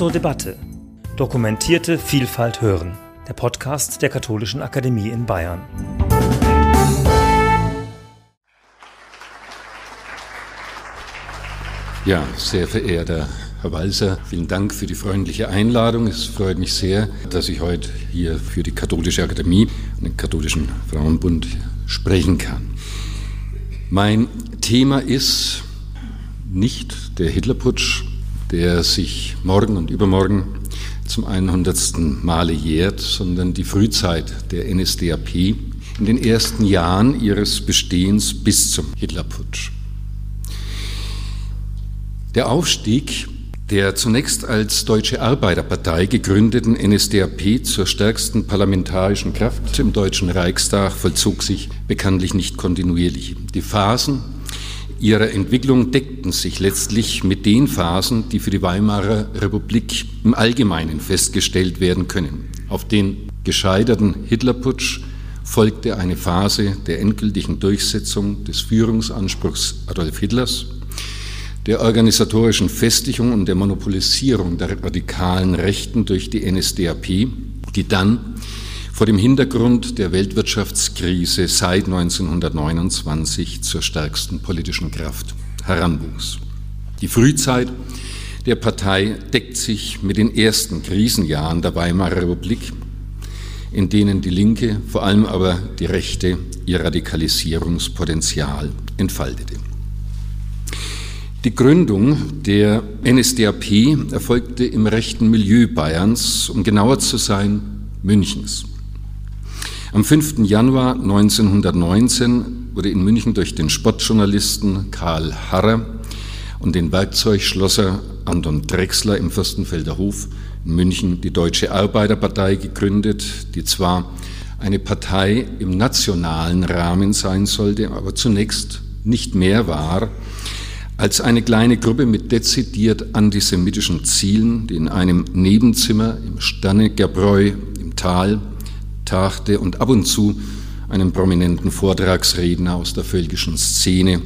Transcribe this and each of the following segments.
zur Debatte. Dokumentierte Vielfalt hören. Der Podcast der Katholischen Akademie in Bayern. Ja, sehr verehrter Herr Walser, vielen Dank für die freundliche Einladung. Es freut mich sehr, dass ich heute hier für die Katholische Akademie und den Katholischen Frauenbund sprechen kann. Mein Thema ist nicht der Hitlerputsch, der sich morgen und übermorgen zum 100. Male jährt, sondern die Frühzeit der NSDAP in den ersten Jahren ihres Bestehens bis zum Hitlerputsch. Der Aufstieg der zunächst als Deutsche Arbeiterpartei gegründeten NSDAP zur stärksten parlamentarischen Kraft im Deutschen Reichstag vollzog sich bekanntlich nicht kontinuierlich. Die Phasen ihrer Entwicklung deckten sich letztlich mit den Phasen, die für die Weimarer Republik im Allgemeinen festgestellt werden können. Auf den gescheiterten Hitlerputsch folgte eine Phase der endgültigen Durchsetzung des Führungsanspruchs Adolf Hitlers der organisatorischen Festigung und der Monopolisierung der radikalen Rechten durch die NSDAP, die dann vor dem Hintergrund der Weltwirtschaftskrise seit 1929 zur stärksten politischen Kraft heranwuchs. Die Frühzeit der Partei deckt sich mit den ersten Krisenjahren der Weimarer Republik, in denen die Linke, vor allem aber die Rechte, ihr Radikalisierungspotenzial entfaltete. Die Gründung der NSDAP erfolgte im rechten Milieu Bayerns, um genauer zu sein, Münchens. Am 5. Januar 1919 wurde in München durch den Sportjournalisten Karl Harrer und den Werkzeugschlosser Anton Drechsler im Fürstenfelder Hof in München die Deutsche Arbeiterpartei gegründet, die zwar eine Partei im nationalen Rahmen sein sollte, aber zunächst nicht mehr war als eine kleine Gruppe mit dezidiert antisemitischen Zielen, die in einem Nebenzimmer im Stannegerbräu im Tal tagte und ab und zu einen prominenten Vortragsredner aus der völkischen Szene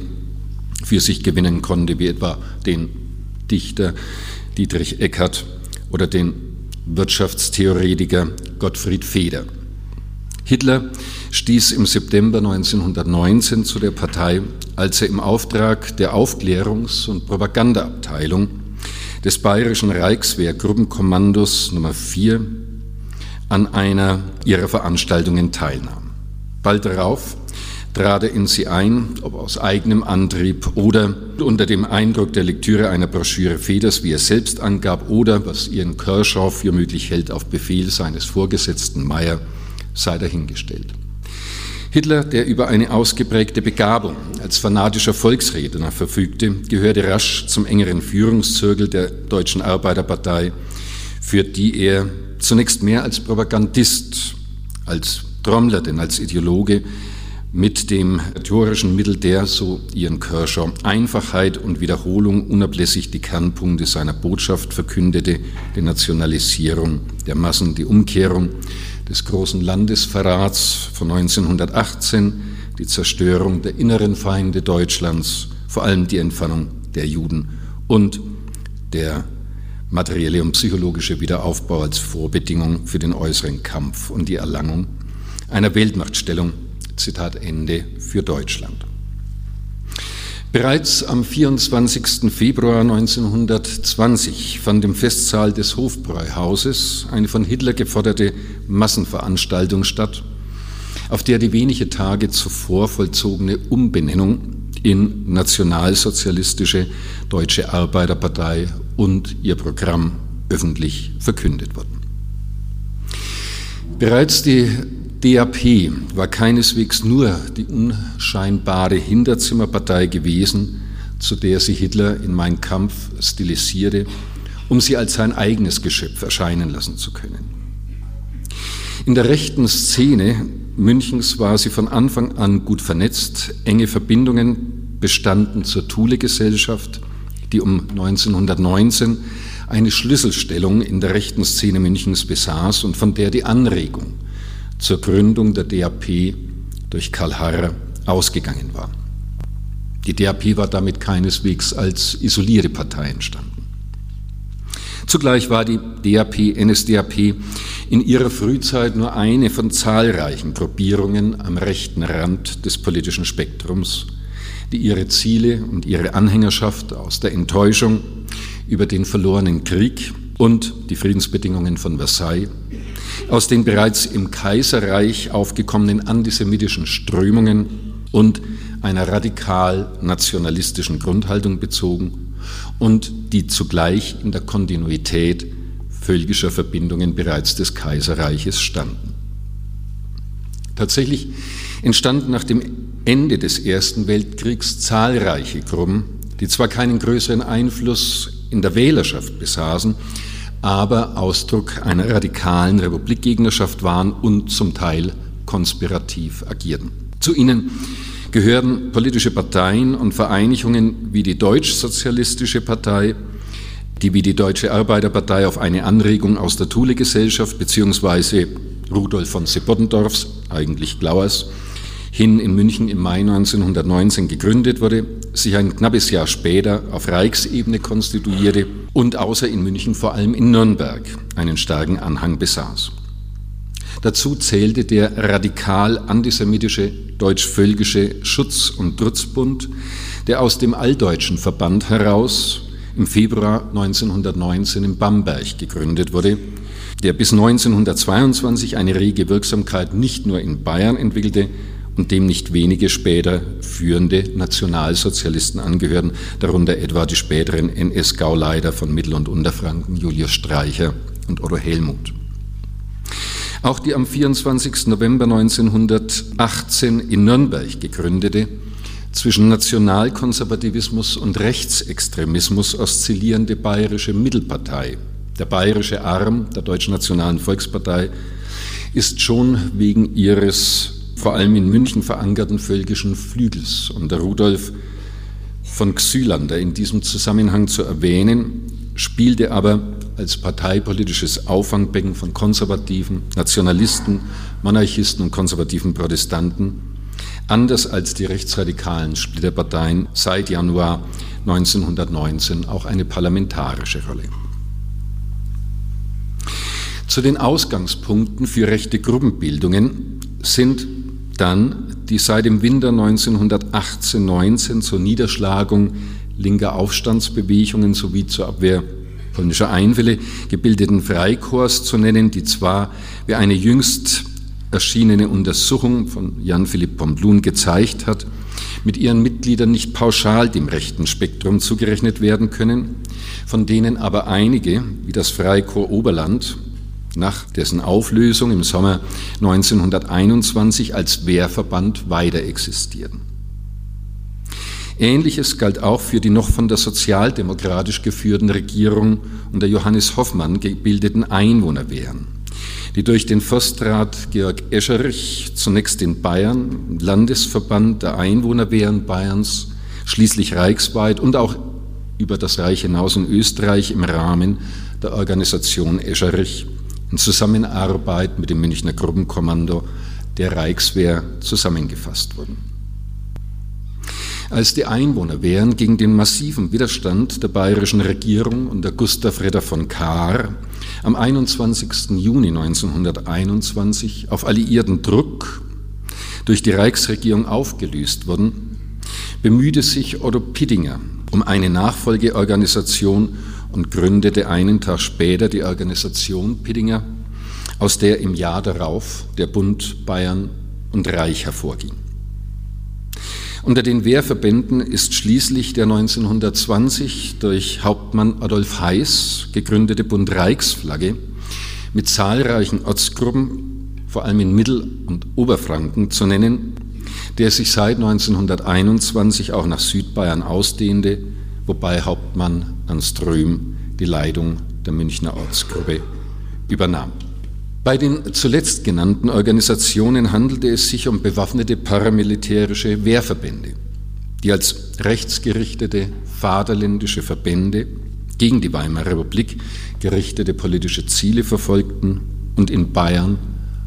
für sich gewinnen konnte, wie etwa den Dichter Dietrich Eckert oder den Wirtschaftstheoretiker Gottfried Feder. Hitler stieß im September 1919 zu der Partei, als er im Auftrag der Aufklärungs- und Propagandaabteilung des Bayerischen Reichswehrgruppenkommandos Nummer 4 an einer ihrer Veranstaltungen teilnahm. Bald darauf trat er in sie ein, ob aus eigenem Antrieb oder unter dem Eindruck der Lektüre einer Broschüre Feders, wie er selbst angab, oder, was Ihren Kershaw für möglich hält, auf Befehl seines Vorgesetzten Meyer sei dahingestellt. Hitler, der über eine ausgeprägte Begabung als fanatischer Volksredner verfügte, gehörte rasch zum engeren Führungszirkel der Deutschen Arbeiterpartei, für die er zunächst mehr als Propagandist, als Trommler denn als Ideologe mit dem rhetorischen Mittel der, so Ian Kershaw, Einfachheit und Wiederholung unablässig die Kernpunkte seiner Botschaft verkündete, die Nationalisierung der Massen, die Umkehrung des großen Landesverrats von 1918, die Zerstörung der inneren Feinde Deutschlands, vor allem die Entfernung der Juden und der materielle und psychologische Wiederaufbau als Vorbedingung für den äußeren Kampf und die Erlangung einer Weltmachtstellung, Zitat Ende, für Deutschland. Bereits am 24. Februar 1920 fand im Festsaal des Hofbräuhauses eine von Hitler geforderte Massenveranstaltung statt, auf der die wenige Tage zuvor vollzogene Umbenennung in Nationalsozialistische Deutsche Arbeiterpartei und ihr Programm öffentlich verkündet wurden. Bereits die DAP war keineswegs nur die unscheinbare Hinterzimmerpartei gewesen, zu der sich Hitler in Mein Kampf stilisierte, um sie als sein eigenes Geschöpf erscheinen lassen zu können. In der rechten Szene Münchens war sie von Anfang an gut vernetzt, enge Verbindungen bestanden zur Thule-Gesellschaft, die um 1919 eine Schlüsselstellung in der rechten Szene Münchens besaß und von der die Anregung zur Gründung der DAP durch Karl Harrer ausgegangen war. Die DAP war damit keineswegs als isolierte Partei entstanden. Zugleich war die DAP, NSDAP in ihrer Frühzeit nur eine von zahlreichen Gruppierungen am rechten Rand des politischen Spektrums, die ihre Ziele und ihre Anhängerschaft aus der Enttäuschung über den verlorenen Krieg und die Friedensbedingungen von Versailles, aus den bereits im Kaiserreich aufgekommenen antisemitischen Strömungen und einer radikal nationalistischen Grundhaltung bezogen und die zugleich in der Kontinuität völkischer Verbindungen bereits des Kaiserreiches standen. Tatsächlich entstanden nach dem Ende des Ersten Weltkriegs zahlreiche Gruppen, die zwar keinen größeren Einfluss in der Wählerschaft besaßen, aber Ausdruck einer radikalen Republikgegnerschaft waren und zum Teil konspirativ agierten. Zu ihnen gehören politische Parteien und Vereinigungen wie die Deutschsozialistische Partei, die wie die Deutsche Arbeiterpartei auf eine Anregung aus der Thule-Gesellschaft bzw. Rudolf von Seppotendorfs, eigentlich Glauers, hin in München im Mai 1919 gegründet wurde, sich ein knappes Jahr später auf Reichsebene konstituierte und außer in München vor allem in Nürnberg einen starken Anhang besaß. Dazu zählte der radikal antisemitische deutsch-völkische Schutz- und Trutzbund, der aus dem Alldeutschen Verband heraus im Februar 1919 in Bamberg gegründet wurde, der bis 1922 eine rege Wirksamkeit nicht nur in Bayern entwickelte und dem nicht wenige später führende Nationalsozialisten angehörten, darunter etwa die späteren NS-Gauleiter von Mittel- und Unterfranken, Julius Streicher und Otto Helmuth. Auch die am 24. November 1918 in Nürnberg gegründete, zwischen Nationalkonservativismus und Rechtsextremismus oszillierende bayerische Mittelpartei, der bayerische Arm der Deutschen Nationalen Volkspartei, ist schon wegen ihres vor allem in München verankerten völkischen Flügels unter Rudolf von Xylander in diesem Zusammenhang zu erwähnen, spielte aber als parteipolitisches Auffangbecken von Konservativen, Nationalisten, Monarchisten und konservativen Protestanten, anders als die rechtsradikalen Splitterparteien seit Januar 1919 auch eine parlamentarische Rolle. Zu den Ausgangspunkten für rechte Gruppenbildungen sind dann die seit dem Winter 1918-19 zur Niederschlagung linker Aufstandsbewegungen sowie zur Abwehr polnischer Einfälle gebildeten Freikorps zu nennen, die zwar wie eine jüngst erschienene Untersuchung von Jan Philipp Pomblun gezeigt hat, mit ihren Mitgliedern nicht pauschal dem rechten Spektrum zugerechnet werden können, von denen aber einige, wie das Freikorps Oberland, nach dessen Auflösung im Sommer 1921 als Wehrverband weiter existierten. Ähnliches galt auch für die noch von der sozialdemokratisch geführten Regierung unter Johannes Hoffmann gebildeten Einwohnerwehren, die durch den Forstrat Georg Escherich zunächst in Bayern, Landesverband der Einwohnerwehren Bayerns, schließlich reichsweit und auch über das Reich hinaus in Österreich im Rahmen der Organisation Escherich in Zusammenarbeit mit dem Münchner Gruppenkommando der Reichswehr zusammengefasst wurden. Als die Einwohnerwehren gegen den massiven Widerstand der bayerischen Regierung unter Gustav Ritter von Kahr am 21. Juni 1921 auf alliierten Druck durch die Reichsregierung aufgelöst wurden, bemühte sich Otto Pittinger um eine Nachfolgeorganisation und gründete einen Tag später die Organisation Pittinger, aus der im Jahr darauf der Bund Bayern und Reich hervorging. Unter den Wehrverbänden ist schließlich der 1920 durch Hauptmann Adolf Heiß gegründete Bund Reichsflagge mit zahlreichen Ortsgruppen, vor allem in Mittel- und Oberfranken zu nennen, der sich seit 1921 auch nach Südbayern ausdehnte wobei Hauptmann Ernst Röhm die Leitung der Münchner Ortsgruppe übernahm. Bei den zuletzt genannten Organisationen handelte es sich um bewaffnete paramilitärische Wehrverbände, die als rechtsgerichtete vaterländische Verbände gegen die Weimarer Republik gerichtete politische Ziele verfolgten und in Bayern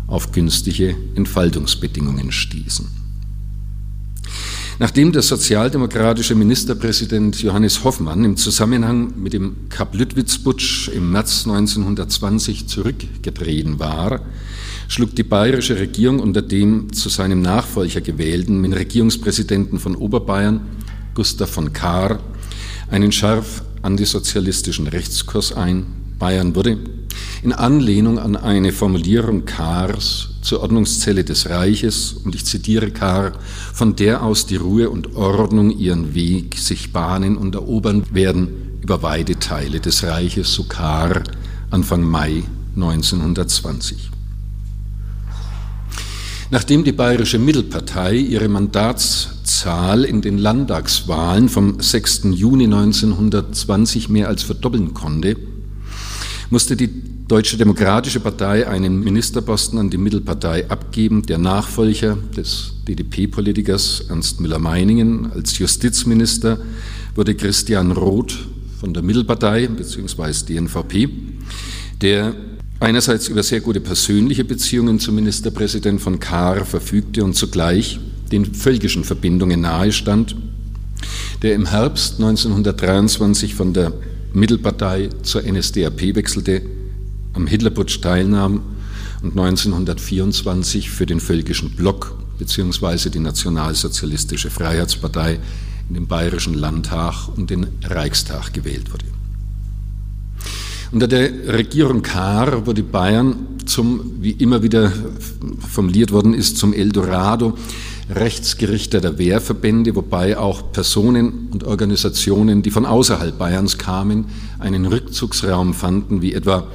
auf günstige Entfaltungsbedingungen stießen. Nachdem der sozialdemokratische Ministerpräsident Johannes Hoffmann im Zusammenhang mit dem Kap-Lüttwitz-Putsch im März 1920 zurückgetreten war, schlug die bayerische Regierung unter dem zu seinem Nachfolger gewählten Regierungspräsidenten von Oberbayern, Gustav von Kahr, einen scharf antisozialistischen Rechtskurs ein. Bayern wurde in Anlehnung an eine Formulierung Kahrs zur Ordnungszelle des Reiches, und ich zitiere Kahr, von der aus die Ruhe und Ordnung ihren Weg sich bahnen und erobern werden über weite Teile des Reiches, so Kahr Anfang Mai 1920. Nachdem die Bayerische Mittelpartei ihre Mandatszahl in den Landtagswahlen vom 6. Juni 1920 mehr als verdoppeln konnte, musste die Deutsche Demokratische Partei einen Ministerposten an die Mittelpartei abgeben. Der Nachfolger des DDP-Politikers Ernst Müller-Meiningen als Justizminister wurde Christian Roth von der Mittelpartei bzw. DNVP, der einerseits über sehr gute persönliche Beziehungen zum Ministerpräsident von Kahr verfügte und zugleich den völkischen Verbindungen nahestand, der im Herbst 1923 von der Mittelpartei zur NSDAP wechselte, am Hitlerputsch teilnahm und 1924 für den völkischen Block bzw. die Nationalsozialistische Freiheitspartei in den Bayerischen Landtag und den Reichstag gewählt wurde. Unter der Regierung Kahr wurde Bayern zum, wie immer wieder formuliert worden ist, zum Eldorado rechtsgerichteter Wehrverbände, wobei auch Personen und Organisationen, die von außerhalb Bayerns kamen, einen Rückzugsraum fanden, wie etwa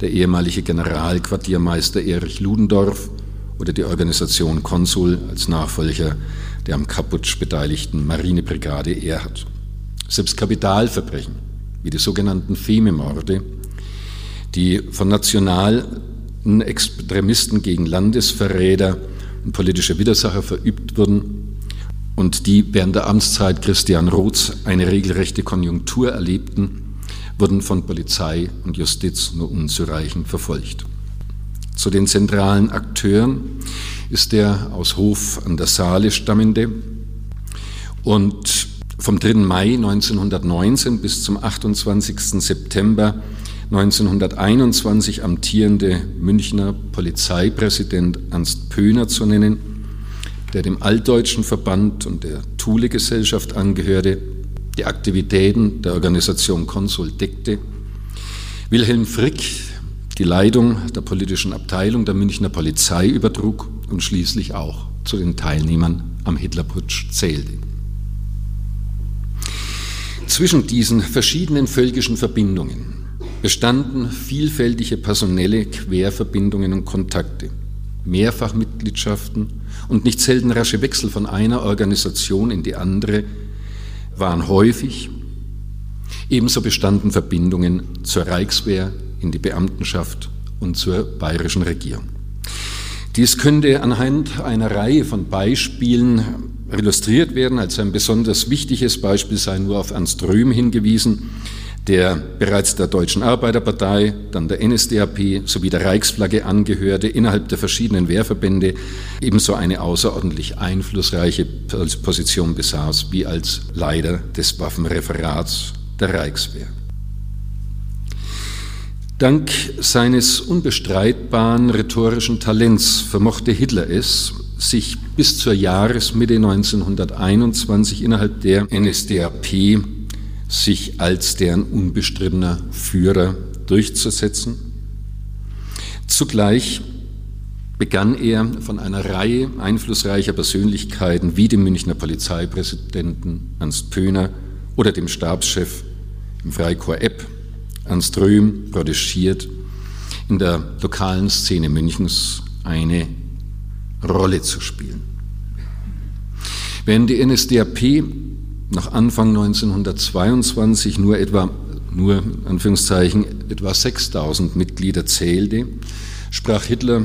der ehemalige Generalquartiermeister Erich Ludendorff oder die Organisation Konsul als Nachfolger der am Kaputsch beteiligten Marinebrigade Erhard. Selbst Kapitalverbrechen, wie die sogenannten Fememorde, die von nationalen Extremisten gegen Landesverräter und politische Widersacher verübt wurden und die während der Amtszeit Christian Roths eine regelrechte Konjunktur erlebten, wurden von Polizei und Justiz nur unzureichend verfolgt. Zu den zentralen Akteuren ist der aus Hof an der Saale stammende und vom 3. Mai 1919 bis zum 28. September 1921 amtierende Münchner Polizeipräsident Ernst Pöhner zu nennen, der dem Altdeutschen Verband und der Thule-Gesellschaft angehörte, die Aktivitäten der Organisation Konsul deckte, Wilhelm Frick die Leitung der politischen Abteilung der Münchner Polizei übertrug und schließlich auch zu den Teilnehmern am Hitlerputsch zählte. Zwischen diesen verschiedenen völkischen Verbindungen bestanden vielfältige personelle Querverbindungen und Kontakte, Mehrfachmitgliedschaften und nicht selten rasche Wechsel von einer Organisation in die andere waren häufig. Ebenso bestanden Verbindungen zur Reichswehr, in die Beamtenschaft und zur bayerischen Regierung. Dies könnte anhand einer Reihe von Beispielen illustriert werden. Als ein besonders wichtiges Beispiel sei nur auf Ernst Röhm hingewiesen, der bereits der Deutschen Arbeiterpartei, dann der NSDAP sowie der Reichsflagge angehörte, innerhalb der verschiedenen Wehrverbände ebenso eine außerordentlich einflussreiche Position besaß wie als Leiter des Waffenreferats der Reichswehr. Dank seines unbestreitbaren rhetorischen Talents vermochte Hitler es, sich bis zur Jahresmitte 1921 innerhalb der NSDAP sich als deren unbestrittener Führer durchzusetzen. Zugleich begann er von einer Reihe einflussreicher Persönlichkeiten wie dem Münchner Polizeipräsidenten Ernst Pöhner oder dem Stabschef im Freikorps Epp, Ernst Röhm, protegiert, in der lokalen Szene Münchens eine Rolle zu spielen. Während die NSDAP nach Anfang 1922 nur etwa, nur Anführungszeichen, etwa 6000 Mitglieder zählte, sprach Hitler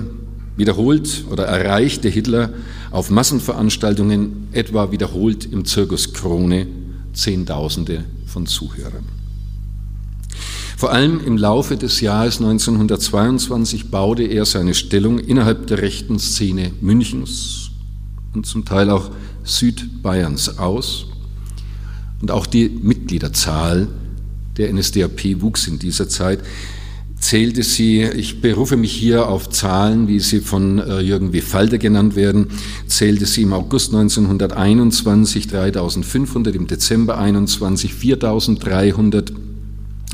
wiederholt oder erreichte Hitler auf Massenveranstaltungen etwa wiederholt im Zirkus Krone Zehntausende von Zuhörern. Vor allem im Laufe des Jahres 1922 baute er seine Stellung innerhalb der rechten Szene Münchens und zum Teil auch Südbayerns aus. Und auch die Mitgliederzahl der NSDAP wuchs in dieser Zeit zählte sie, ich berufe mich hier auf Zahlen, wie sie von äh, Jürgen W. Falter genannt werden, zählte sie im August 1921 3500, im Dezember 21 4300,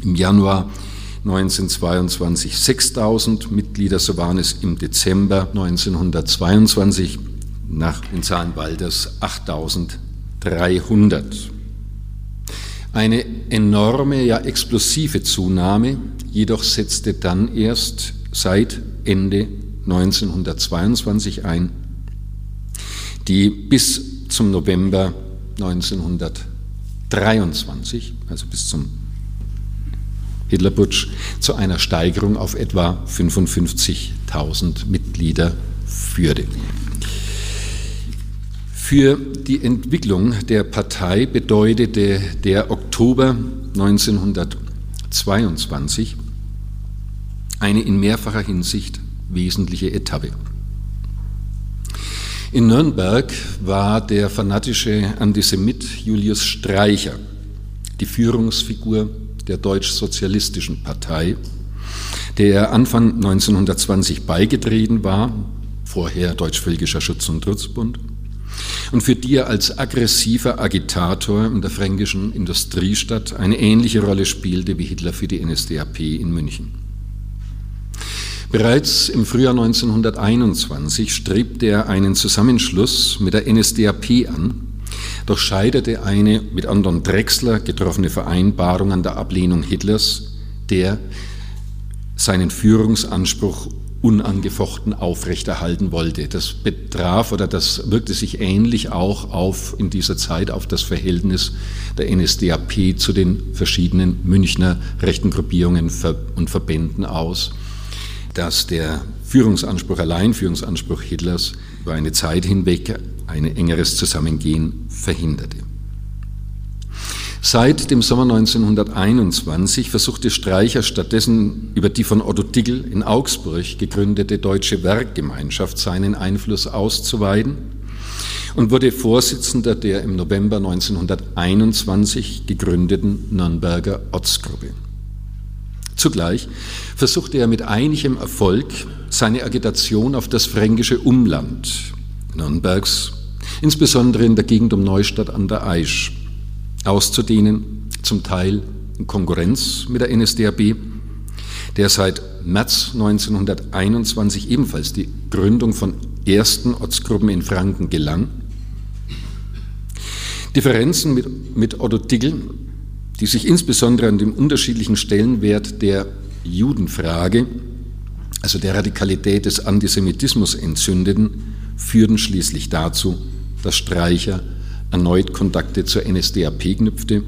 im Januar 1922 6000 Mitglieder, so waren es im Dezember 1922 nach den Zahlen Walders 8300. Eine enorme, ja explosive Zunahme jedoch setzte dann erst seit Ende 1922 ein, die bis zum November 1923, also bis zum Hitlerputsch, zu einer Steigerung auf etwa 55.000 Mitglieder führte. Für die Entwicklung der Partei bedeutete der Oktober 1922 eine in mehrfacher Hinsicht wesentliche Etappe. In Nürnberg war der fanatische Antisemit Julius Streicher die Führungsfigur der deutsch-sozialistischen Partei, der Anfang 1920 beigetreten war, vorher Deutsch-Völkischer Schutz- und Trutzbund, und für die er als aggressiver Agitator in der fränkischen Industriestadt eine ähnliche Rolle spielte wie Hitler für die NSDAP in München. Bereits im Frühjahr 1921 strebte er einen Zusammenschluss mit der NSDAP an, doch scheiterte eine mit Anton Drexler getroffene Vereinbarung an der Ablehnung Hitlers, der seinen Führungsanspruch unangefochten aufrechterhalten wollte. Das betraf oder das wirkte sich ähnlich auch auf in dieser Zeit auf das Verhältnis der NSDAP zu den verschiedenen Münchner rechten Gruppierungen und Verbänden aus, dass der Führungsanspruch, Alleinführungsanspruch Hitlers über eine Zeit hinweg ein engeres Zusammengehen verhinderte. Seit dem Sommer 1921 versuchte Streicher stattdessen über die von Otto Dickel in Augsburg gegründete Deutsche Werkgemeinschaft seinen Einfluss auszuweiten und wurde Vorsitzender der im November 1921 gegründeten Nürnberger Ortsgruppe. Zugleich versuchte er mit einigem Erfolg seine Agitation auf das fränkische Umland Nürnbergs, insbesondere in der Gegend um Neustadt an der Aisch, auszudehnen, zum Teil in Konkurrenz mit der NSDAP, der seit März 1921 ebenfalls die Gründung von ersten Ortsgruppen in Franken gelang. Differenzen mit, mit Otto Dickel, die sich insbesondere an dem unterschiedlichen Stellenwert der Judenfrage, also der Radikalität des Antisemitismus entzündeten, führten schließlich dazu, dass Streicher erneut Kontakte zur NSDAP knüpfte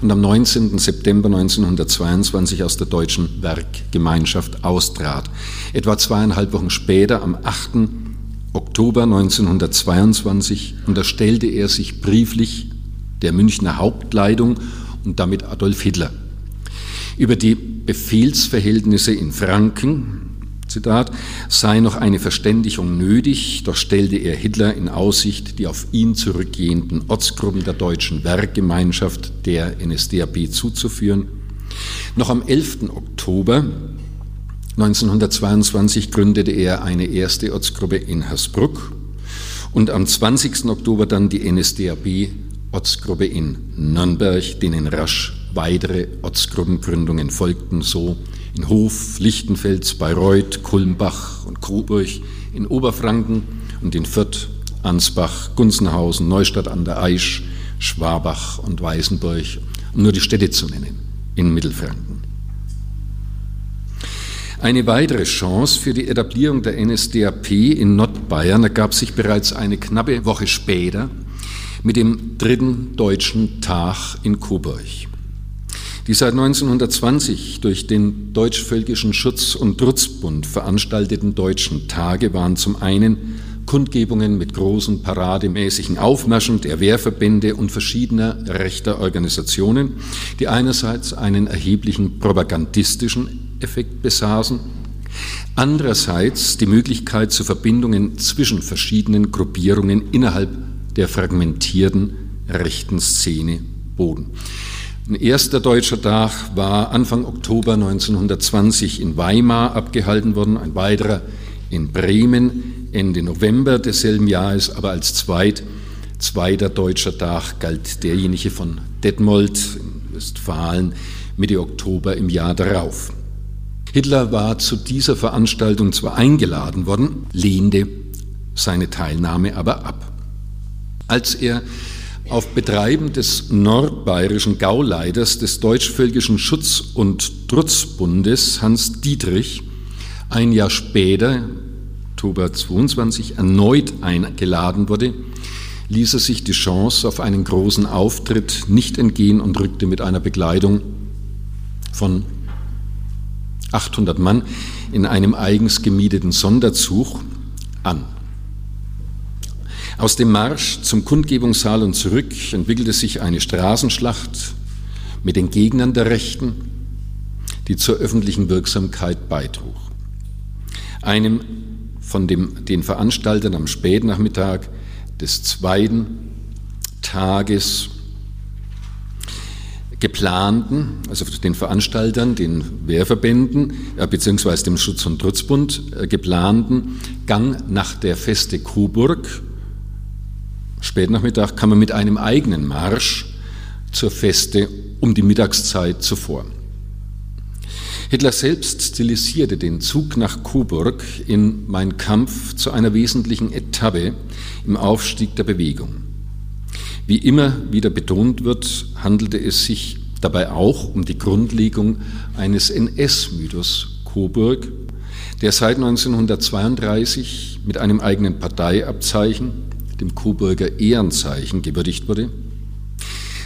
und am 19. September 1922 aus der Deutschen Werkgemeinschaft austrat. Etwa zweieinhalb Wochen später, am 8. Oktober 1922, unterstellte er sich brieflich der Münchner Hauptleitung und damit Adolf Hitler. Über die Befehlsverhältnisse in Franken Zitat, sei noch eine Verständigung nötig, doch stellte er Hitler in Aussicht, die auf ihn zurückgehenden Ortsgruppen der deutschen Werkgemeinschaft der NSDAP zuzuführen. Noch am 11. Oktober 1922 gründete er eine erste Ortsgruppe in Hersbruck und am 20. Oktober dann die NSDAP Ortsgruppe in Nürnberg, denen rasch weitere Ortsgruppengründungen folgten, so in Hof, Lichtenfels, Bayreuth, Kulmbach und Coburg, in Oberfranken und in Fürth, Ansbach, Gunzenhausen, Neustadt an der Aisch, Schwabach und Weißenburg, um nur die Städte zu nennen, in Mittelfranken. Eine weitere Chance für die Etablierung der NSDAP in Nordbayern ergab sich bereits eine knappe Woche später mit dem dritten deutschen Tag in Coburg. Die seit 1920 durch den Deutschvölkischen Schutz- und Trutzbund veranstalteten deutschen Tage waren zum einen Kundgebungen mit großen parademäßigen Aufmärschen der Wehrverbände und verschiedener rechter Organisationen, die einerseits einen erheblichen propagandistischen Effekt besaßen, andererseits die Möglichkeit zu Verbindungen zwischen verschiedenen Gruppierungen innerhalb der fragmentierten rechten Szene boten. Ein erster deutscher Tag war Anfang Oktober 1920 in Weimar abgehalten worden, ein weiterer in Bremen Ende November desselben Jahres, aber als zweit, zweiter deutscher Tag galt derjenige von Detmold in Westfalen Mitte Oktober im Jahr darauf. Hitler war zu dieser Veranstaltung zwar eingeladen worden, lehnte seine Teilnahme aber ab. Als er auf Betreiben des nordbayerischen Gauleiters des Deutschvölkischen Schutz- und Trutzbundes Hans Dietrich ein Jahr später, Oktober 22, erneut eingeladen wurde, ließ er sich die Chance auf einen großen Auftritt nicht entgehen und rückte mit einer Begleitung von 800 Mann in einem eigens gemieteten Sonderzug an. Aus dem Marsch zum Kundgebungssaal und zurück entwickelte sich eine Straßenschlacht mit den Gegnern der Rechten, die zur öffentlichen Wirksamkeit beitrug. Einem von dem, den Veranstaltern am Spätnachmittag des zweiten Tages geplanten, also den Veranstaltern, den Wehrverbänden äh, beziehungsweise dem Schutz- und Trutzbund äh, geplanten Gang nach der Feste Coburg. Spätnachmittag kam man mit einem eigenen Marsch zur Feste um die Mittagszeit zuvor. Hitler selbst stilisierte den Zug nach Coburg in Mein Kampf zu einer wesentlichen Etappe im Aufstieg der Bewegung. Wie immer wieder betont wird, handelte es sich dabei auch um die Grundlegung eines NS-Mythos Coburg, der seit 1932 mit einem eigenen Parteiabzeichen, dem Coburger Ehrenzeichen, gewürdigt wurde.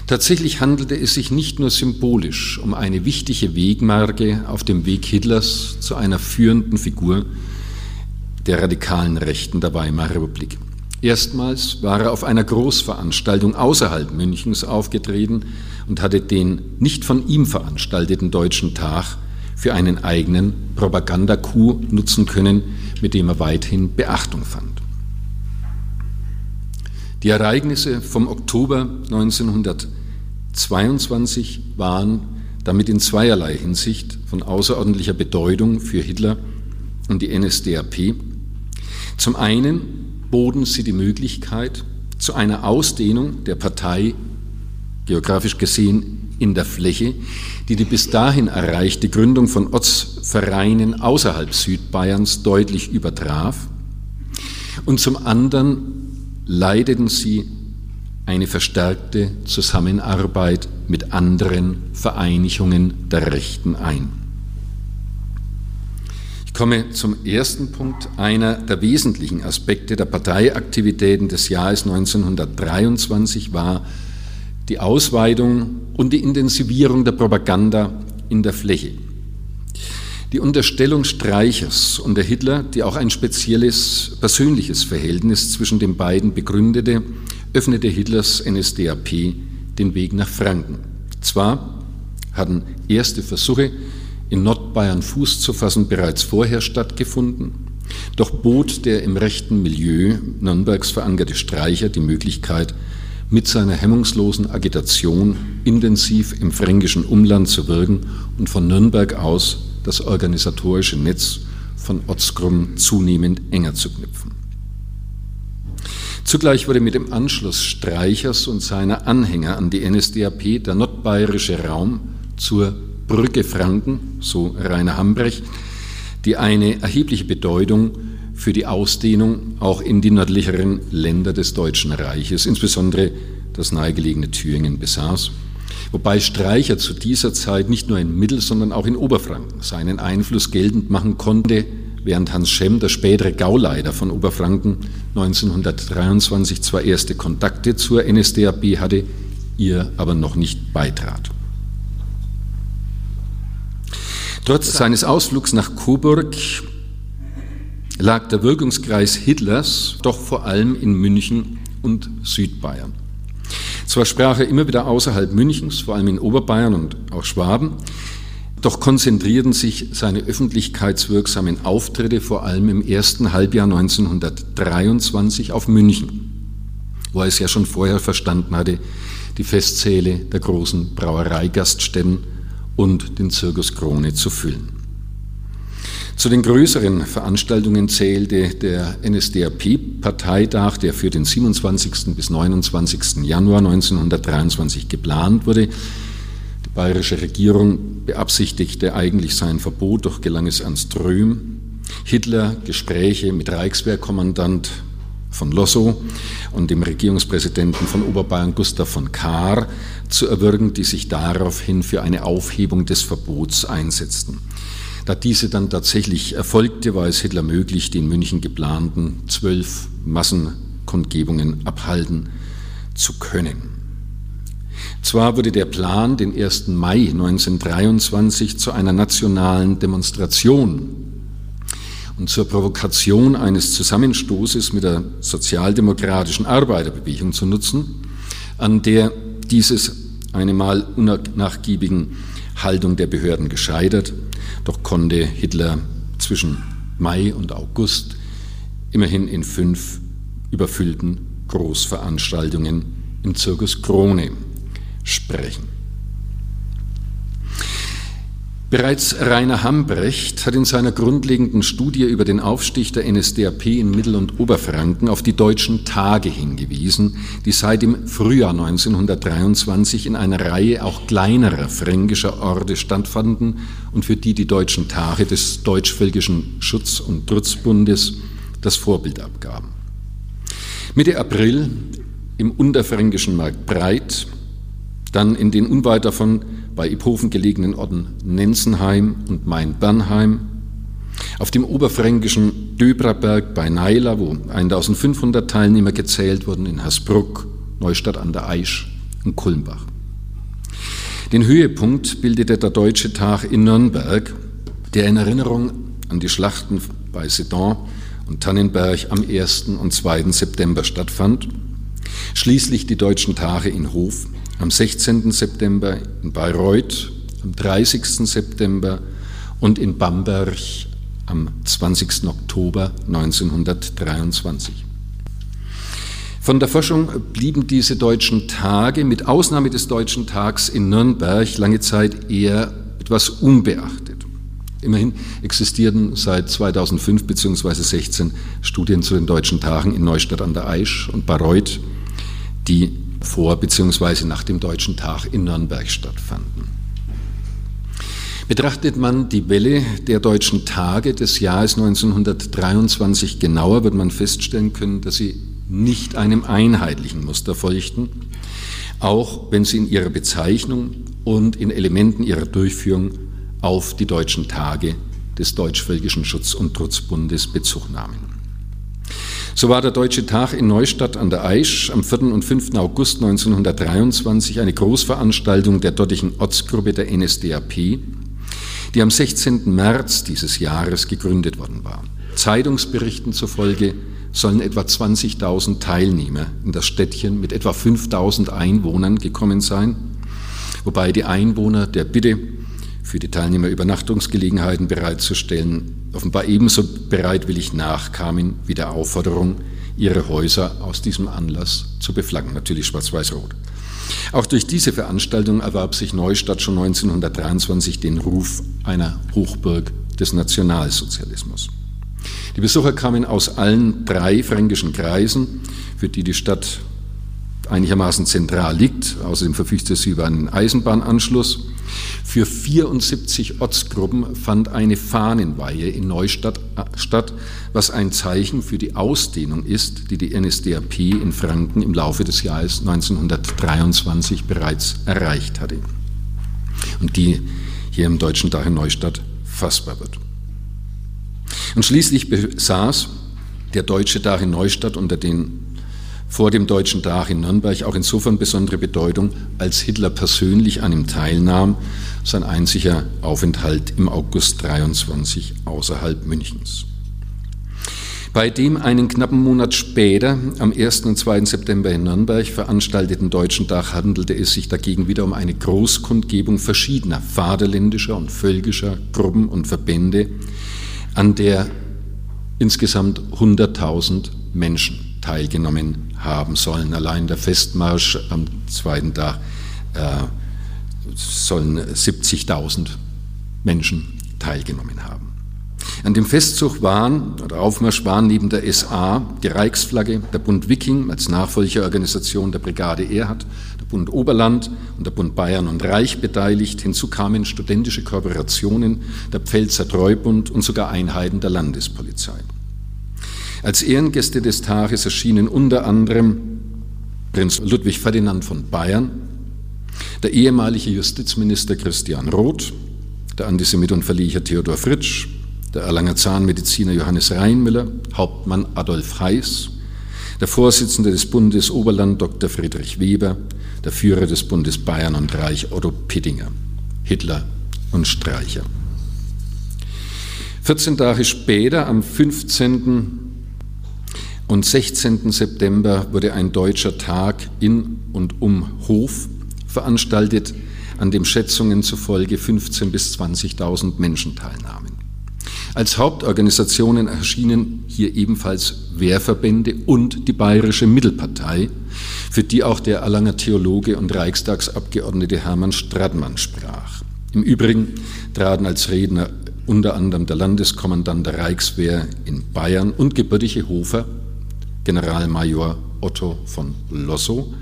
Tatsächlich handelte es sich nicht nur symbolisch um eine wichtige Wegmarke auf dem Weg Hitlers zu einer führenden Figur der radikalen Rechten der Weimarer Republik. Erstmals war er auf einer Großveranstaltung außerhalb Münchens aufgetreten und hatte den nicht von ihm veranstalteten Deutschen Tag für einen eigenen Propagandacoup nutzen können, mit dem er weithin Beachtung fand. Die Ereignisse vom Oktober 1922 waren damit in zweierlei Hinsicht von außerordentlicher Bedeutung für Hitler und die NSDAP. Zum einen boten sie die Möglichkeit zu einer Ausdehnung der Partei, geografisch gesehen in der Fläche, die die bis dahin erreichte Gründung von Ortsvereinen außerhalb Südbayerns deutlich übertraf. Und zum anderen leiteten sie eine verstärkte Zusammenarbeit mit anderen Vereinigungen der Rechten ein komme zum ersten Punkt. Einer der wesentlichen Aspekte der Parteiaktivitäten des Jahres 1923 war die Ausweitung und die Intensivierung der Propaganda in der Fläche. Die Unterstellung Streichers und der Hitler, die auch ein spezielles persönliches Verhältnis zwischen den beiden begründete, öffnete Hitlers NSDAP den Weg nach Franken. Zwar hatten erste Versuche in Nordbayern Fuß zu fassen, bereits vorher stattgefunden. Doch bot der im rechten Milieu Nürnbergs verankerte Streicher die Möglichkeit, mit seiner hemmungslosen Agitation intensiv im fränkischen Umland zu wirken und von Nürnberg aus das organisatorische Netz von Ortsgruppen zunehmend enger zu knüpfen. Zugleich wurde mit dem Anschluss Streichers und seiner Anhänger an die NSDAP der nordbayerische Raum zur Brücke Franken, so Rainer Hambrecht, die eine erhebliche Bedeutung für die Ausdehnung auch in die nördlicheren Länder des Deutschen Reiches, insbesondere das nahegelegene Thüringen, besaß. Wobei Streicher zu dieser Zeit nicht nur in Mittel-, sondern auch in Oberfranken seinen Einfluss geltend machen konnte, während Hans Schemm, der spätere Gauleiter von Oberfranken, 1923 zwar erste Kontakte zur NSDAP hatte, ihr aber noch nicht beitrat. Trotz seines Ausflugs nach Coburg lag der Wirkungskreis Hitlers doch vor allem in München und Südbayern. Zwar sprach er immer wieder außerhalb Münchens, vor allem in Oberbayern und auch Schwaben, doch konzentrierten sich seine öffentlichkeitswirksamen Auftritte vor allem im ersten Halbjahr 1923 auf München. wo er es ja schon vorher verstanden hatte, die Festsäle der großen Brauereigaststätten und den Zirkus Krone zu füllen. Zu den größeren Veranstaltungen zählte der NSDAP-Parteitag, der für den 27. bis 29. Januar 1923 geplant wurde. Die bayerische Regierung beabsichtigte eigentlich sein Verbot, doch gelang es Ernst Röhm. Hitler Gespräche mit Reichswehrkommandant von Lossow und dem Regierungspräsidenten von Oberbayern Gustav von Kahr zu erwirken, die sich daraufhin für eine Aufhebung des Verbots einsetzten. Da diese dann tatsächlich erfolgte, war es Hitler möglich, die in München geplanten zwölf Massenkundgebungen abhalten zu können. Zwar wurde der Plan, den 1. Mai 1923 zu einer nationalen Demonstration und zur Provokation eines Zusammenstoßes mit der sozialdemokratischen Arbeiterbewegung zu nutzen, an der dieses eine mal unnachgiebigen Haltung der Behörden gescheitert, doch konnte Hitler zwischen Mai und August immerhin in fünf überfüllten Großveranstaltungen im Zirkus Krone sprechen. Bereits Rainer Hambrecht hat in seiner grundlegenden Studie über den Aufstieg der NSDAP in Mittel- und Oberfranken auf die deutschen Tage hingewiesen, die seit dem Frühjahr 1923 in einer Reihe auch kleinerer fränkischer Orte stattfanden und für die die deutschen Tage des Deutschvölkischen Schutz- und Trutzbundes das Vorbild abgaben. Mitte April im unterfränkischen Markt Breit, dann in den unweit davon bei Iphofen gelegenen Orten Nensenheim und Main-Bernheim, auf dem oberfränkischen Döbrerberg bei Neila, wo 1500 Teilnehmer gezählt wurden, in Hasbruck, Neustadt an der Aisch und Kulmbach. Den Höhepunkt bildete der Deutsche Tag in Nürnberg, der in Erinnerung an die Schlachten bei Sedan und Tannenberg am 1. und 2. September stattfand. Schließlich die Deutschen Tage in Hof, am 16. September in Bayreuth, am 30. September und in Bamberg am 20. Oktober 1923. Von der Forschung blieben diese deutschen Tage, mit Ausnahme des Deutschen Tags in Nürnberg, lange Zeit eher etwas unbeachtet. Immerhin existierten seit 2005 bzw. 16 Studien zu den deutschen Tagen in Neustadt an der Aisch und Bayreuth, die vor bzw. nach dem Deutschen Tag in Nürnberg stattfanden. Betrachtet man die Welle der deutschen Tage des Jahres 1923 genauer, wird man feststellen können, dass sie nicht einem einheitlichen Muster folgten, auch wenn sie in ihrer Bezeichnung und in Elementen ihrer Durchführung auf die deutschen Tage des Deutschvölkischen Schutz- und Trutzbundes Bezug nahmen. So war der Deutsche Tag in Neustadt an der Aisch am 4. und 5. August 1923 eine Großveranstaltung der dortigen Ortsgruppe der NSDAP, die am 16. März dieses Jahres gegründet worden war. Zeitungsberichten zufolge sollen etwa 20.000 Teilnehmer in das Städtchen mit etwa 5.000 Einwohnern gekommen sein, wobei die Einwohner der Bitte für die Teilnehmer Übernachtungsgelegenheiten bereitzustellen, offenbar ebenso bereitwillig nachkamen wie der Aufforderung, ihre Häuser aus diesem Anlass zu beflaggen, natürlich schwarz-weiß-rot. Auch durch diese Veranstaltung erwarb sich Neustadt schon 1923 den Ruf einer Hochburg des Nationalsozialismus. Die Besucher kamen aus allen drei fränkischen Kreisen, für die die Stadt einigermaßen zentral liegt. Außerdem verfügte sie über einen Eisenbahnanschluss. Für 74 Ortsgruppen fand eine Fahnenweihe in Neustadt äh, statt, was ein Zeichen für die Ausdehnung ist, die die NSDAP in Franken im Laufe des Jahres 1923 bereits erreicht hatte und die hier im Deutschen Tag in Neustadt fassbar wird. Und schließlich besaß der Deutsche Tag in Neustadt unter den vor dem Deutschen Tag in Nürnberg auch insofern besondere Bedeutung, als Hitler persönlich an ihm teilnahm, sein einziger Aufenthalt im August 23 außerhalb Münchens. Bei dem einen knappen Monat später, am 1. und 2. September in Nürnberg veranstalteten Deutschen Tag, handelte es sich dagegen wieder um eine Großkundgebung verschiedener vaterländischer und völkischer Gruppen und Verbände, an der insgesamt 100.000 Menschen teilgenommen haben sollen. Allein der Festmarsch am zweiten Tag äh, sollen 70.000 Menschen teilgenommen haben. An dem Festzug waren, oder Aufmarsch waren neben der SA die Reichsflagge, der Bund Wiking als Nachfolgeorganisation der Brigade Erhard, der Bund Oberland und der Bund Bayern und Reich beteiligt. Hinzu kamen studentische Kooperationen, der Pfälzer Treubund und sogar Einheiten der Landespolizei. Als Ehrengäste des Tages erschienen unter anderem Prinz Ludwig Ferdinand von Bayern, der ehemalige Justizminister Christian Roth, der Antisemit und Verlieger Theodor Fritsch, der Erlanger Zahnmediziner Johannes Reinmüller, Hauptmann Adolf Heiß, der Vorsitzende des Bundes Oberland Dr. Friedrich Weber, der Führer des Bundes Bayern und Reich Otto Pittinger, Hitler und Streicher. 14 Tage später, am 15. und 16. September, wurde ein deutscher Tag in und um Hof veranstaltet, an dem Schätzungen zufolge 15.000 bis 20.000 Menschen teilnahmen. Als Hauptorganisationen erschienen hier ebenfalls Wehrverbände und die Bayerische Mittelpartei, für die auch der Erlanger Theologe und Reichstagsabgeordnete Hermann Stradmann sprach. Im Übrigen traten als Redner unter anderem der Landeskommandant der Reichswehr in Bayern und gebürtige Hofer, Generalmajor Otto von Lossow,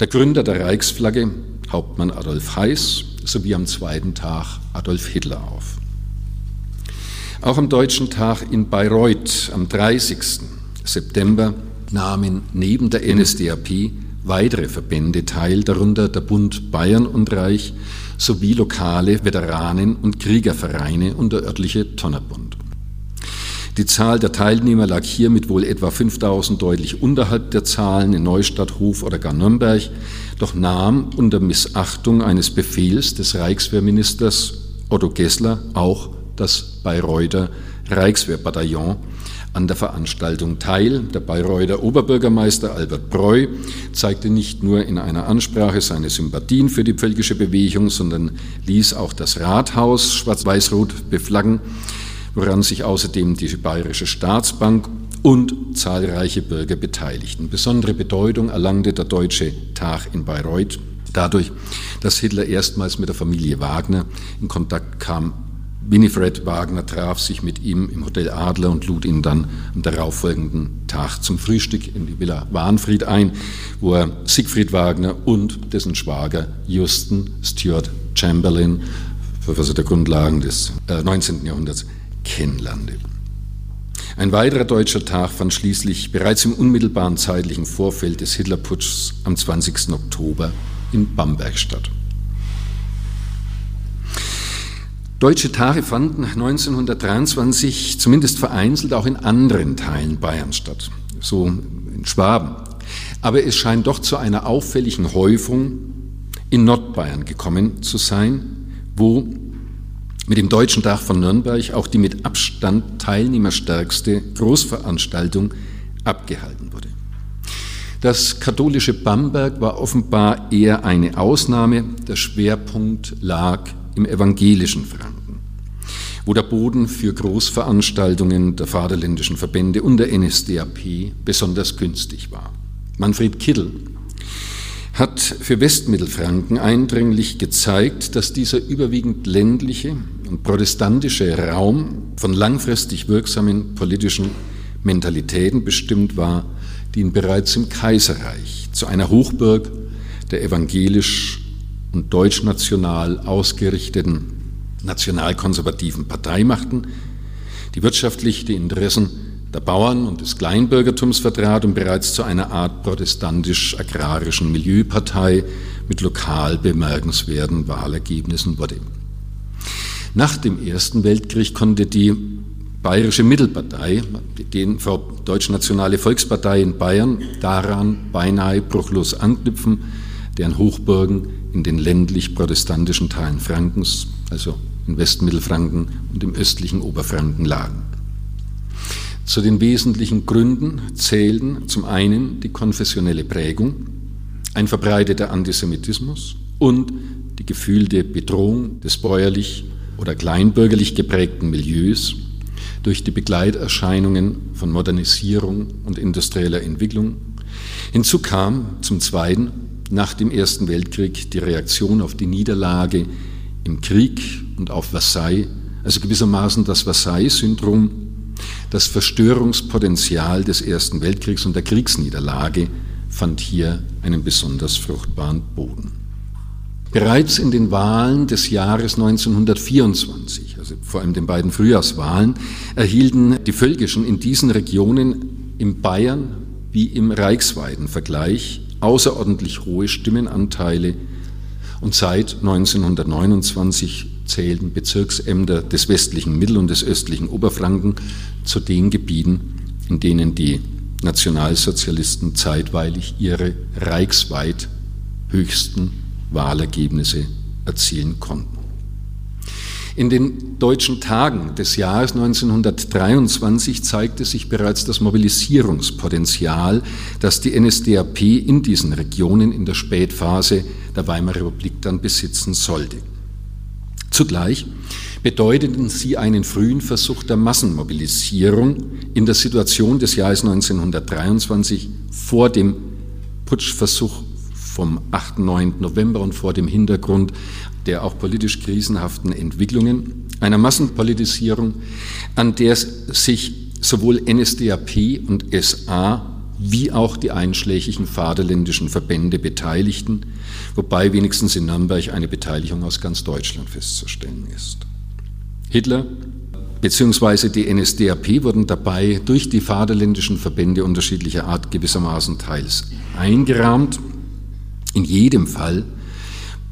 der Gründer der Reichsflagge, Hauptmann Adolf Heiß, sowie am zweiten Tag Adolf Hitler auf. Auch am Deutschen Tag in Bayreuth am 30. September nahmen neben der NSDAP weitere Verbände teil, darunter der Bund Bayern und Reich sowie lokale Veteranen- und Kriegervereine und der örtliche Tonnerbund. Die Zahl der Teilnehmer lag hier mit wohl etwa 5000 deutlich unterhalb der Zahlen in Neustadt, Hof oder gar Nürnberg, doch nahm unter Missachtung eines Befehls des Reichswehrministers Otto Gessler auch das Bayreuther Reichswehrbataillon an der Veranstaltung teil. Der Bayreuther Oberbürgermeister Albert Breu zeigte nicht nur in einer Ansprache seine Sympathien für die völkische Bewegung, sondern ließ auch das Rathaus schwarz-weiß-rot beflaggen, woran sich außerdem die Bayerische Staatsbank und zahlreiche Bürger beteiligten. Besondere Bedeutung erlangte der Deutsche Tag in Bayreuth dadurch, dass Hitler erstmals mit der Familie Wagner in Kontakt kam Winifred Wagner traf sich mit ihm im Hotel Adler und lud ihn dann am darauffolgenden Tag zum Frühstück in die Villa Warnfried ein, wo er Siegfried Wagner und dessen Schwager Justin Stuart Chamberlain, Verfasser der Grundlagen des 19. Äh, Jahrhunderts, kennenlernte. Ein weiterer deutscher Tag fand schließlich bereits im unmittelbaren zeitlichen Vorfeld des Hitlerputschs am 20. Oktober in Bamberg statt. Deutsche Tage fanden 1923 zumindest vereinzelt auch in anderen Teilen Bayerns statt, so in Schwaben. Aber es scheint doch zu einer auffälligen Häufung in Nordbayern gekommen zu sein, wo mit dem Deutschen Tag von Nürnberg auch die mit Abstand teilnehmerstärkste Großveranstaltung abgehalten wurde. Das katholische Bamberg war offenbar eher eine Ausnahme, der Schwerpunkt lag im evangelischen Franken, wo der Boden für Großveranstaltungen der vaterländischen Verbände und der NSDAP besonders günstig war. Manfred Kittel hat für Westmittelfranken eindringlich gezeigt, dass dieser überwiegend ländliche protestantische Raum von langfristig wirksamen politischen Mentalitäten bestimmt war, die ihn bereits im Kaiserreich zu einer Hochburg der evangelisch und deutschnational ausgerichteten nationalkonservativen Partei machten, die wirtschaftlich die Interessen der Bauern und des Kleinbürgertums vertrat und bereits zu einer Art protestantisch-agrarischen Milieupartei mit lokal bemerkenswerten Wahlergebnissen wurde. Nach dem Ersten Weltkrieg konnte die Bayerische Mittelpartei, die Deutschnationale Volkspartei in Bayern, daran beinahe bruchlos anknüpfen, deren Hochburgen in den ländlich-protestantischen Teilen Frankens, also in Westmittelfranken und im östlichen Oberfranken lagen. Zu den wesentlichen Gründen zählten zum einen die konfessionelle Prägung, ein verbreiteter Antisemitismus und die gefühlte Bedrohung des bäuerlich oder kleinbürgerlich geprägten Milieus durch die Begleiterscheinungen von Modernisierung und industrieller Entwicklung, Hinzu kam zum Zweiten nach dem Ersten Weltkrieg die Reaktion auf die Niederlage im Krieg und auf Versailles, also gewissermaßen das Versailles-Syndrom, das Verstörungspotenzial des Ersten Weltkriegs und der Kriegsniederlage fand hier einen besonders fruchtbaren Boden. Bereits in den Wahlen des Jahres 1924, also vor allem den beiden Frühjahrswahlen, erhielten die Völkischen in diesen Regionen im Bayern wie im reichsweiten Vergleich außerordentlich hohe Stimmenanteile. Und seit 1929 zählten Bezirksämter des westlichen Mittel- und des östlichen Oberfranken zu den Gebieten, in denen die Nationalsozialisten zeitweilig ihre reichsweit höchsten Wahlergebnisse erzielen konnten. In den deutschen Tagen des Jahres 1923 zeigte sich bereits das Mobilisierungspotenzial, das die NSDAP in diesen Regionen in der Spätphase der Weimarer Republik dann besitzen sollte. Zugleich bedeuteten sie einen frühen Versuch der Massenmobilisierung in der Situation des Jahres 1923 vor dem Putschversuch vom 8. 9. November und vor dem Hintergrund der auch politisch krisenhaften Entwicklungen, einer Massenpolitisierung, an der sich sowohl NSDAP und SA wie auch die einschlägigen vaterländischen Verbände beteiligten, wobei wenigstens in Nürnberg eine Beteiligung aus ganz Deutschland festzustellen ist. Hitler bzw. die NSDAP wurden dabei durch die vaterländischen Verbände unterschiedlicher Art gewissermaßen teils eingerahmt. In jedem Fall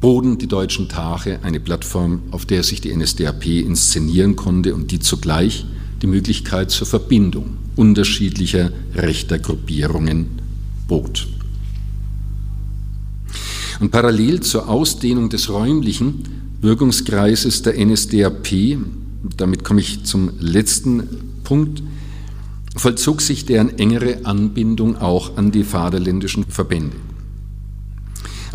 boten die deutschen Tage eine Plattform, auf der sich die NSDAP inszenieren konnte und die zugleich die Möglichkeit zur Verbindung unterschiedlicher rechter Gruppierungen bot. Und parallel zur Ausdehnung des räumlichen Wirkungskreises der NSDAP, damit komme ich zum letzten Punkt, vollzog sich deren engere Anbindung auch an die vaterländischen Verbände.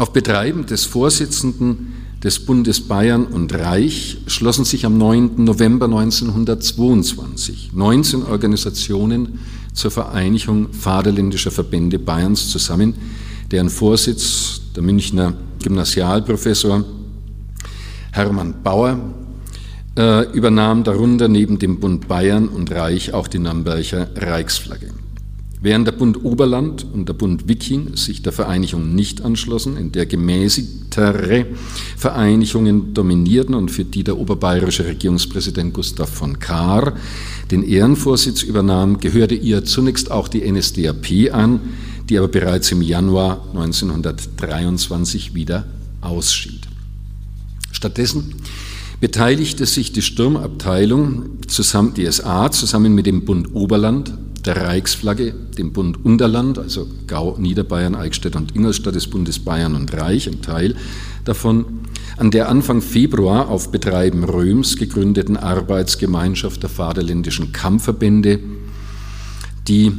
Auf Betreiben des Vorsitzenden des Bundes Bayern und Reich schlossen sich am 9. November 1922 19 Organisationen zur Vereinigung Vaterländischer Verbände Bayerns zusammen, deren Vorsitz der Münchner Gymnasialprofessor Hermann Bauer äh, übernahm darunter neben dem Bund Bayern und Reich auch die Nürnberger Reichsflagge. Während der Bund Oberland und der Bund Wiking sich der Vereinigung nicht anschlossen, in der gemäßigtere Vereinigungen dominierten und für die der oberbayerische Regierungspräsident Gustav von Kahr den Ehrenvorsitz übernahm, gehörte ihr zunächst auch die NSDAP an, die aber bereits im Januar 1923 wieder ausschied. Stattdessen beteiligte sich die Sturmabteilung, zusammen, die SA, zusammen mit dem Bund Oberland der Reichsflagge, dem Bund Unterland, also Gau, Niederbayern, Eichstätt und Ingolstadt des Bundes Bayern und Reich, ein Teil davon, an der Anfang Februar auf Betreiben Röms gegründeten Arbeitsgemeinschaft der Vaterländischen Kampfverbände, die,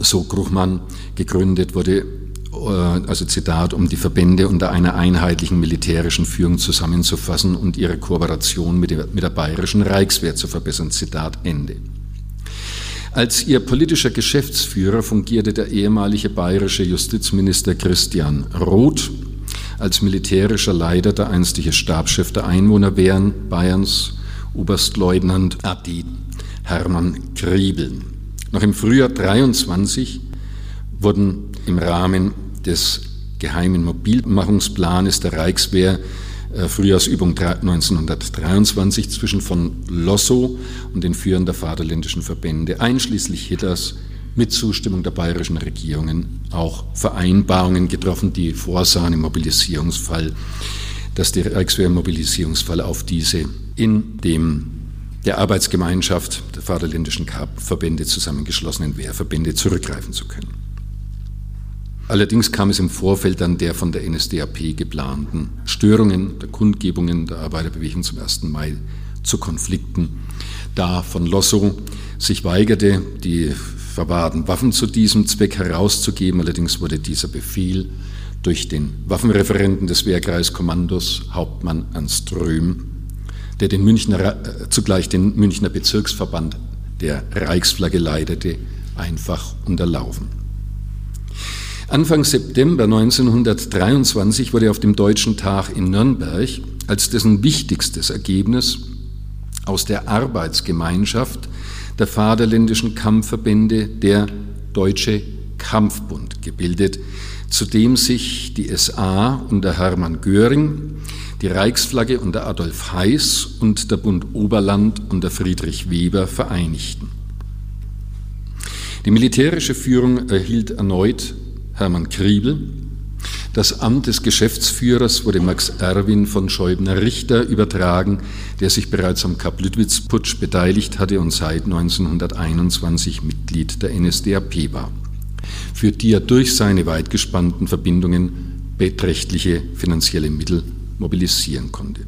so Gruchmann, gegründet wurde, äh, also Zitat, um die Verbände unter einer einheitlichen militärischen Führung zusammenzufassen und ihre Kooperation mit der, mit der bayerischen Reichswehr zu verbessern. Zitat Ende. Als ihr politischer Geschäftsführer fungierte der ehemalige bayerische Justizminister Christian Roth, als militärischer Leiter der einstige Stabschef der Einwohnerwehren Bayerns, Oberstleutnant Adi Hermann Griebel. Noch im Frühjahr 23 wurden im Rahmen des geheimen Mobilmachungsplanes der Reichswehr Frühjahrsübung 1923 zwischen von Lossow und den Führern der vaterländischen Verbände, einschließlich Hitlers, mit Zustimmung der bayerischen Regierungen auch Vereinbarungen getroffen, die vorsahen im Mobilisierungsfall, dass die Reichswehr im Mobilisierungsfall auf diese in dem der Arbeitsgemeinschaft der vaterländischen Verbände zusammengeschlossenen Wehrverbände zurückgreifen zu können. Allerdings kam es im Vorfeld dann der von der NSDAP geplanten Störungen der Kundgebungen der Arbeiterbewegung zum 1. Mai zu Konflikten, da von Lossow sich weigerte, die verwahrten Waffen zu diesem Zweck herauszugeben. Allerdings wurde dieser Befehl durch den Waffenreferenten des Wehrkreiskommandos, Hauptmann Ernst Röhm, der den Münchner, äh, zugleich den Münchner Bezirksverband der Reichsflagge leitete, einfach unterlaufen. Anfang September 1923 wurde auf dem Deutschen Tag in Nürnberg als dessen wichtigstes Ergebnis aus der Arbeitsgemeinschaft der vaterländischen Kampfverbände der Deutsche Kampfbund gebildet, zu dem sich die SA unter Hermann Göring, die Reichsflagge unter Adolf Heiß und der Bund Oberland unter Friedrich Weber vereinigten. Die militärische Führung erhielt erneut Hermann Kriebel. Das Amt des Geschäftsführers wurde Max Erwin von Scheubner-Richter übertragen, der sich bereits am Kap-Lüttwitz-Putsch beteiligt hatte und seit 1921 Mitglied der NSDAP war für die er durch seine weit gespannten Verbindungen beträchtliche finanzielle Mittel mobilisieren konnte.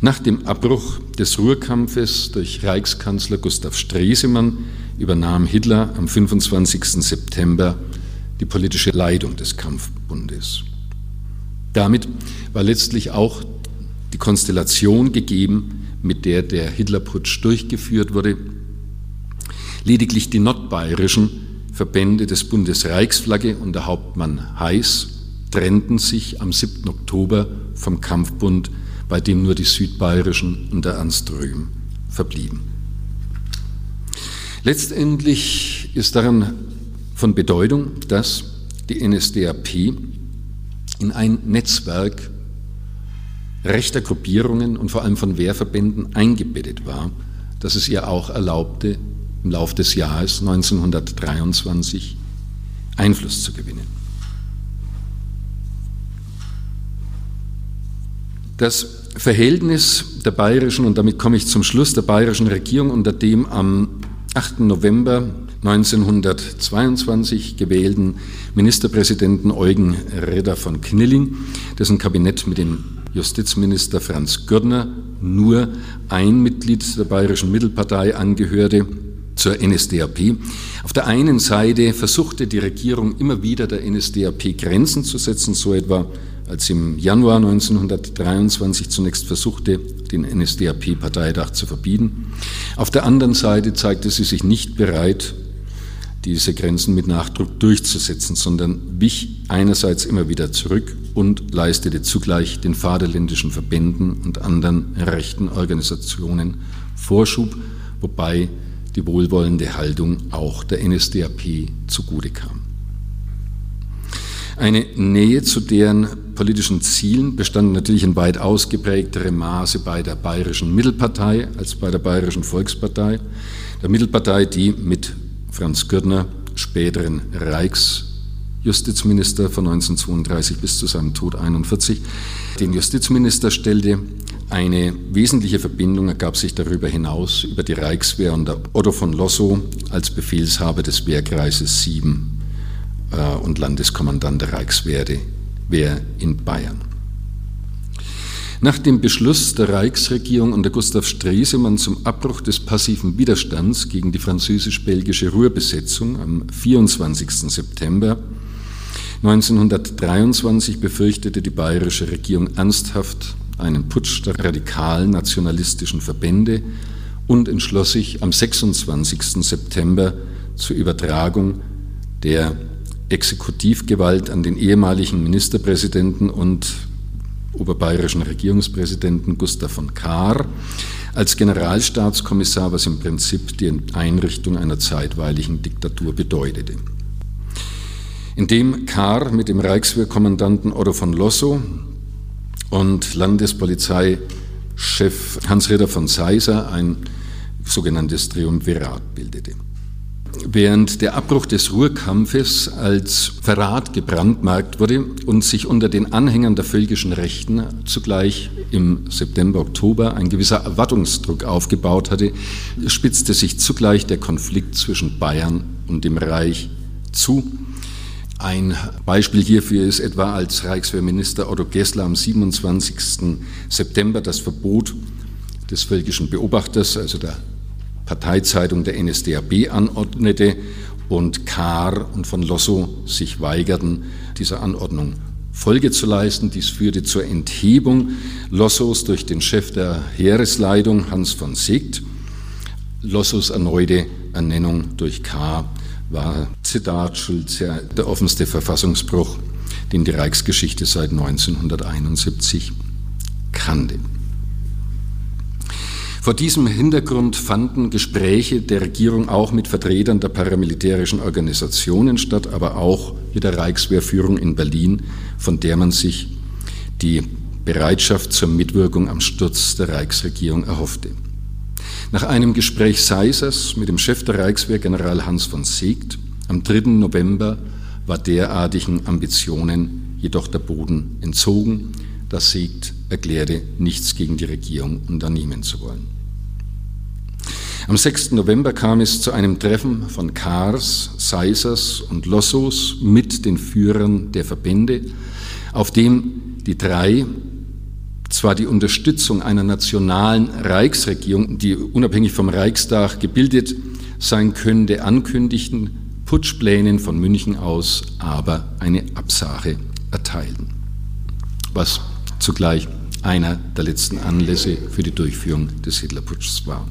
Nach dem Abbruch des Ruhrkampfes durch Reichskanzler Gustav Stresemann übernahm Hitler am 25. September die politische Leitung des Kampfbundes. Damit war letztlich auch die Konstellation gegeben, mit der der Hitlerputsch durchgeführt wurde. Lediglich die nordbayerischen Verbände des Bundes Reichsflagge und der Hauptmann Heiß trennten sich am 7. Oktober vom Kampfbund, bei dem nur die Südbayerischen und der Ernst Röhm verblieben. Letztendlich ist daran von Bedeutung, dass die NSDAP in ein Netzwerk rechter Gruppierungen und vor allem von Wehrverbänden eingebettet war, das es ihr auch erlaubte, im Laufe des Jahres 1923 Einfluss zu gewinnen. Das Verhältnis der bayerischen, und damit komme ich zum Schluss, der bayerischen Regierung unter dem am 8. November 1922 gewählten Ministerpräsidenten Eugen Redder von Knilling, dessen Kabinett mit dem Justizminister Franz Gürner nur ein Mitglied der bayerischen Mittelpartei angehörte, zur NSDAP. Auf der einen Seite versuchte die Regierung immer wieder der NSDAP Grenzen zu setzen, so etwa als im Januar 1923 zunächst versuchte, den NSDAP-Parteitag zu verbieten. Auf der anderen Seite zeigte sie sich nicht bereit, diese Grenzen mit Nachdruck durchzusetzen, sondern wich einerseits immer wieder zurück und leistete zugleich den vaterländischen Verbänden und anderen rechten Organisationen Vorschub, wobei die wohlwollende Haltung auch der NSDAP zugute kam. Eine Nähe zu deren politischen Zielen bestand natürlich in weit ausgeprägterem Maße bei der Bayerischen Mittelpartei als bei der Bayerischen Volkspartei. Der Mittelpartei, die mit Franz Gürtner, späteren Reichsjustizminister von 1932 bis zu seinem Tod 1941, den Justizminister stellte eine wesentliche Verbindung ergab sich darüber hinaus über die Reichswehr und Otto von Lossow als Befehlshaber des Wehrkreises 7 äh, und Landeskommandant der Reichswehr in Bayern. Nach dem Beschluss der Reichsregierung unter Gustav Stresemann zum Abbruch des passiven Widerstands gegen die französisch-belgische Ruhrbesetzung am 24. September 1923 befürchtete die bayerische Regierung ernsthaft einen Putsch der radikalen nationalistischen Verbände und entschloss sich am 26. September zur Übertragung der Exekutivgewalt an den ehemaligen Ministerpräsidenten und oberbayerischen Regierungspräsidenten Gustav von Kahr als Generalstaatskommissar, was im Prinzip die Einrichtung einer zeitweiligen Diktatur bedeutete. Indem Kahr mit dem Reichswehrkommandanten Otto von Lossow und Landespolizeichef Hans-Ritter von Seiser ein sogenanntes Triumvirat bildete. Während der Abbruch des Ruhrkampfes als Verrat gebrandmarkt wurde und sich unter den Anhängern der völkischen Rechten zugleich im September, Oktober ein gewisser Erwartungsdruck aufgebaut hatte, spitzte sich zugleich der Konflikt zwischen Bayern und dem Reich zu ein Beispiel hierfür ist etwa, als Reichswehrminister Otto Gessler am 27. September das Verbot des völkischen Beobachters, also der Parteizeitung der NSDAP, anordnete und Kahr und von Lossow sich weigerten, dieser Anordnung Folge zu leisten. Dies führte zur Enthebung Lossows durch den Chef der Heeresleitung, Hans von Siegt, Lossows erneute Ernennung durch Kahr war, Zitat Schulz, ja, der offenste Verfassungsbruch, den die Reichsgeschichte seit 1971 kannte. Vor diesem Hintergrund fanden Gespräche der Regierung auch mit Vertretern der paramilitärischen Organisationen statt, aber auch mit der Reichswehrführung in Berlin, von der man sich die Bereitschaft zur Mitwirkung am Sturz der Reichsregierung erhoffte. Nach einem Gespräch Seisers mit dem Chef der Reichswehr, General Hans von Seegt, am 3. November war derartigen Ambitionen jedoch der Boden entzogen, da Seegt erklärte, nichts gegen die Regierung unternehmen zu wollen. Am 6. November kam es zu einem Treffen von Kars, Seisers und Lossos mit den Führern der Verbände, auf dem die drei zwar die Unterstützung einer nationalen Reichsregierung, die unabhängig vom Reichstag gebildet sein könnte, ankündigten, Putschplänen von München aus aber eine Absage erteilten, was zugleich einer der letzten Anlässe für die Durchführung des Hitlerputschs war.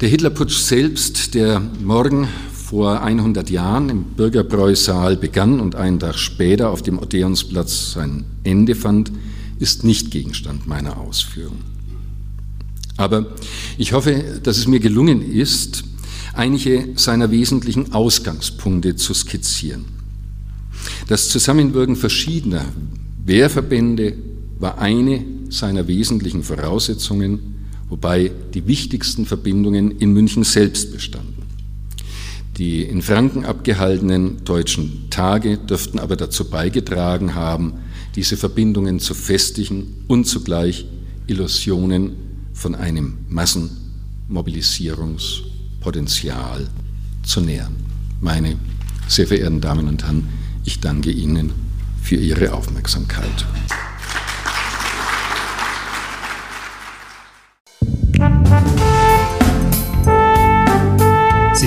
Der Hitlerputsch selbst, der morgen vor 100 Jahren im Bürgerbräusaal begann und einen Tag später auf dem Odeonsplatz sein Ende fand, ist nicht Gegenstand meiner Ausführung. Aber ich hoffe, dass es mir gelungen ist, einige seiner wesentlichen Ausgangspunkte zu skizzieren. Das Zusammenwirken verschiedener Wehrverbände war eine seiner wesentlichen Voraussetzungen, wobei die wichtigsten Verbindungen in München selbst bestanden. Die in Franken abgehaltenen deutschen Tage dürften aber dazu beigetragen haben, diese Verbindungen zu festigen und zugleich Illusionen von einem Massenmobilisierungspotenzial zu nähern. Meine sehr verehrten Damen und Herren, ich danke Ihnen für Ihre Aufmerksamkeit.